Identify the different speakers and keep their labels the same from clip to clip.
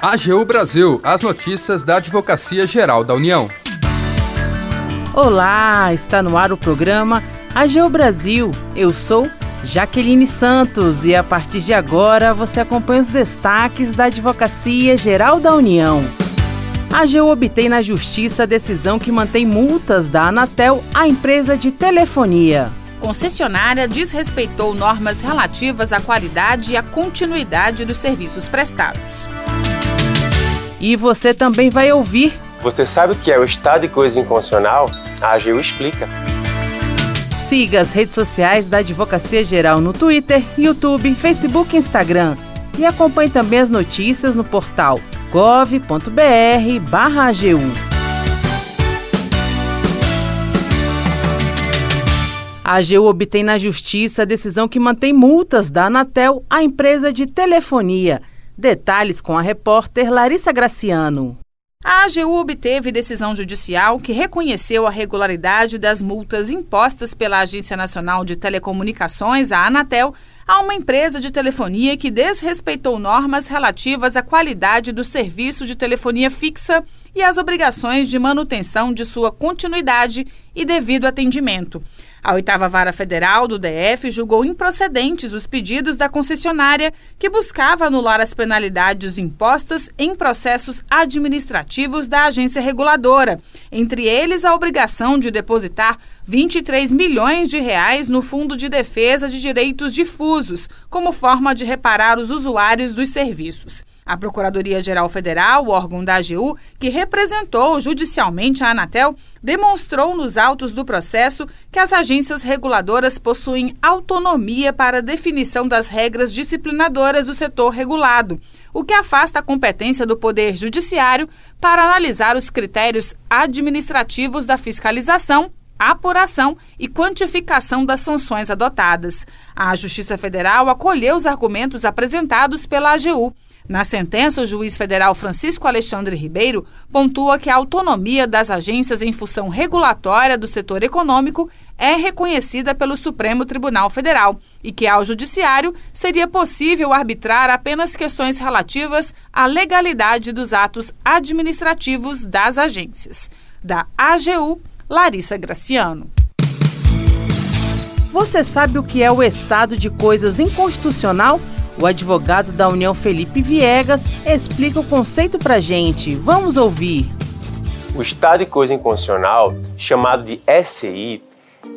Speaker 1: AGU Brasil, as notícias da Advocacia Geral da União.
Speaker 2: Olá, está no ar o programa AGU Brasil. Eu sou Jaqueline Santos e a partir de agora você acompanha os destaques da Advocacia Geral da União. A AGU obtém na Justiça a decisão que mantém multas da Anatel à empresa de telefonia.
Speaker 3: Concessionária desrespeitou normas relativas à qualidade e à continuidade dos serviços prestados.
Speaker 2: E você também vai ouvir.
Speaker 4: Você sabe o que é o estado de coisa inconstitucional? A AGU explica.
Speaker 2: Siga as redes sociais da Advocacia Geral no Twitter, YouTube, Facebook e Instagram. E acompanhe também as notícias no portal gov.br/agu. A AGU obtém na Justiça a decisão que mantém multas da Anatel à empresa de telefonia. Detalhes com a repórter Larissa Graciano.
Speaker 3: A AGU obteve decisão judicial que reconheceu a regularidade das multas impostas pela Agência Nacional de Telecomunicações, a Anatel, a uma empresa de telefonia que desrespeitou normas relativas à qualidade do serviço de telefonia fixa e às obrigações de manutenção de sua continuidade e devido atendimento. A oitava vara federal do DF julgou improcedentes os pedidos da concessionária que buscava anular as penalidades impostas em processos administrativos da agência reguladora, entre eles a obrigação de depositar 23 milhões de reais no Fundo de Defesa de Direitos Difusos, como forma de reparar os usuários dos serviços. A Procuradoria-Geral Federal, o órgão da AGU, que representou judicialmente a Anatel, demonstrou nos autos do processo que as agências reguladoras possuem autonomia para definição das regras disciplinadoras do setor regulado, o que afasta a competência do Poder Judiciário para analisar os critérios administrativos da fiscalização apuração e quantificação das sanções adotadas. A Justiça Federal acolheu os argumentos apresentados pela AGU na sentença, o juiz federal Francisco Alexandre Ribeiro pontua que a autonomia das agências em função regulatória do setor econômico é reconhecida pelo Supremo Tribunal Federal e que ao Judiciário seria possível arbitrar apenas questões relativas à legalidade dos atos administrativos das agências. Da AGU, Larissa Graciano.
Speaker 2: Você sabe o que é o estado de coisas inconstitucional? O advogado da União Felipe Viegas explica o conceito para gente. Vamos ouvir.
Speaker 4: O estado de coisa inconstitucional, chamado de SCI,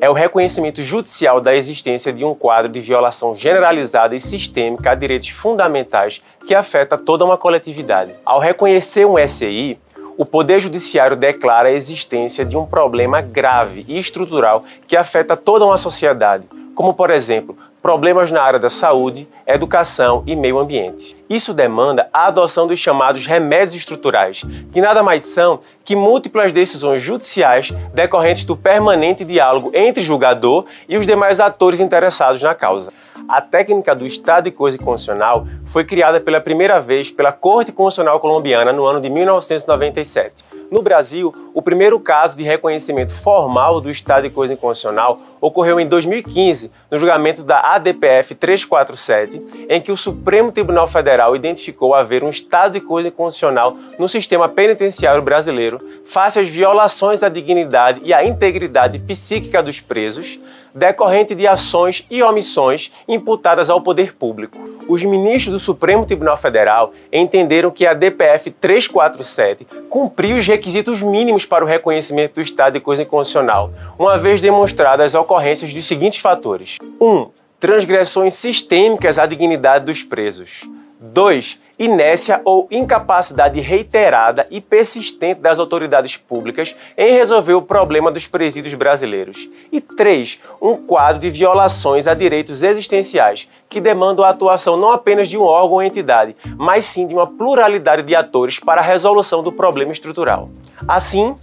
Speaker 4: é o reconhecimento judicial da existência de um quadro de violação generalizada e sistêmica a direitos fundamentais que afeta toda uma coletividade. Ao reconhecer um SCI, o Poder Judiciário declara a existência de um problema grave e estrutural que afeta toda uma sociedade, como, por exemplo, problemas na área da saúde, educação e meio ambiente. Isso demanda a adoção dos chamados remédios estruturais, que nada mais são que múltiplas decisões judiciais decorrentes do permanente diálogo entre julgador e os demais atores interessados na causa. A técnica do Estado de Coisa Constitucional foi criada pela primeira vez pela Corte Constitucional Colombiana no ano de 1997. No Brasil, o primeiro caso de reconhecimento formal do estado de coisa inconstitucional ocorreu em 2015, no julgamento da ADPF 347, em que o Supremo Tribunal Federal identificou haver um estado de coisa inconstitucional no sistema penitenciário brasileiro face às violações à dignidade e à integridade psíquica dos presos, decorrente de ações e omissões imputadas ao poder público. Os ministros do Supremo Tribunal Federal entenderam que a DPF 347 cumpriu os requisitos mínimos para o reconhecimento do estado de coisa inconstitucional, uma vez demonstradas as ocorrências dos seguintes fatores: 1. Um, transgressões sistêmicas à dignidade dos presos. 2. Inércia ou incapacidade reiterada e persistente das autoridades públicas em resolver o problema dos presídios brasileiros. E 3. Um quadro de violações a direitos existenciais que demandam a atuação não apenas de um órgão ou entidade, mas sim de uma pluralidade de atores para a resolução do problema estrutural. Assim,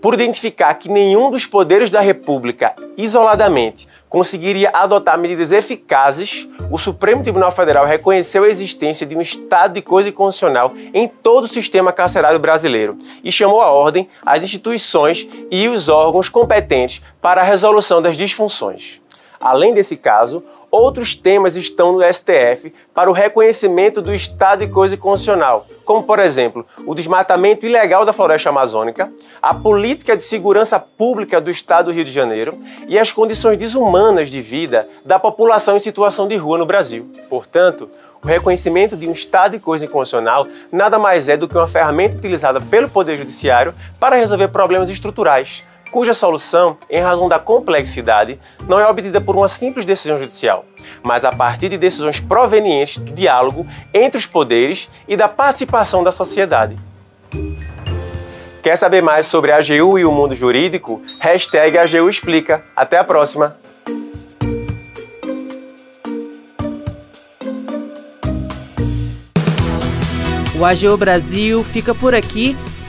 Speaker 4: por identificar que nenhum dos poderes da República, isoladamente, conseguiria adotar medidas eficazes, o Supremo Tribunal Federal reconheceu a existência de um estado de coisa constitucional em todo o sistema carcerário brasileiro e chamou à ordem as instituições e os órgãos competentes para a resolução das disfunções. Além desse caso, outros temas estão no STF para o reconhecimento do estado de coisa constitucional, como, por exemplo, o desmatamento ilegal da floresta amazônica, a política de segurança pública do estado do Rio de Janeiro e as condições desumanas de vida da população em situação de rua no Brasil. Portanto, o reconhecimento de um estado de coisa inconstitucional nada mais é do que uma ferramenta utilizada pelo Poder Judiciário para resolver problemas estruturais, cuja solução, em razão da complexidade, não é obtida por uma simples decisão judicial, mas a partir de decisões provenientes do diálogo entre os poderes e da participação da sociedade. Quer saber mais sobre a AGU e o mundo jurídico? Hashtag AGU Explica. Até a próxima!
Speaker 2: O AGU Brasil fica por aqui.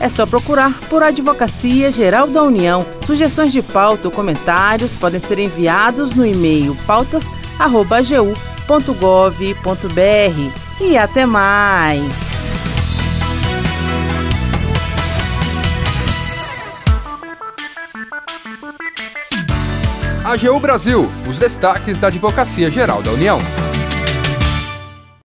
Speaker 2: é só procurar por Advocacia Geral da União. Sugestões de pauta ou comentários podem ser enviados no e-mail pautas.agu.gov.br. E até mais!
Speaker 1: AGU Brasil, os destaques da Advocacia Geral da União.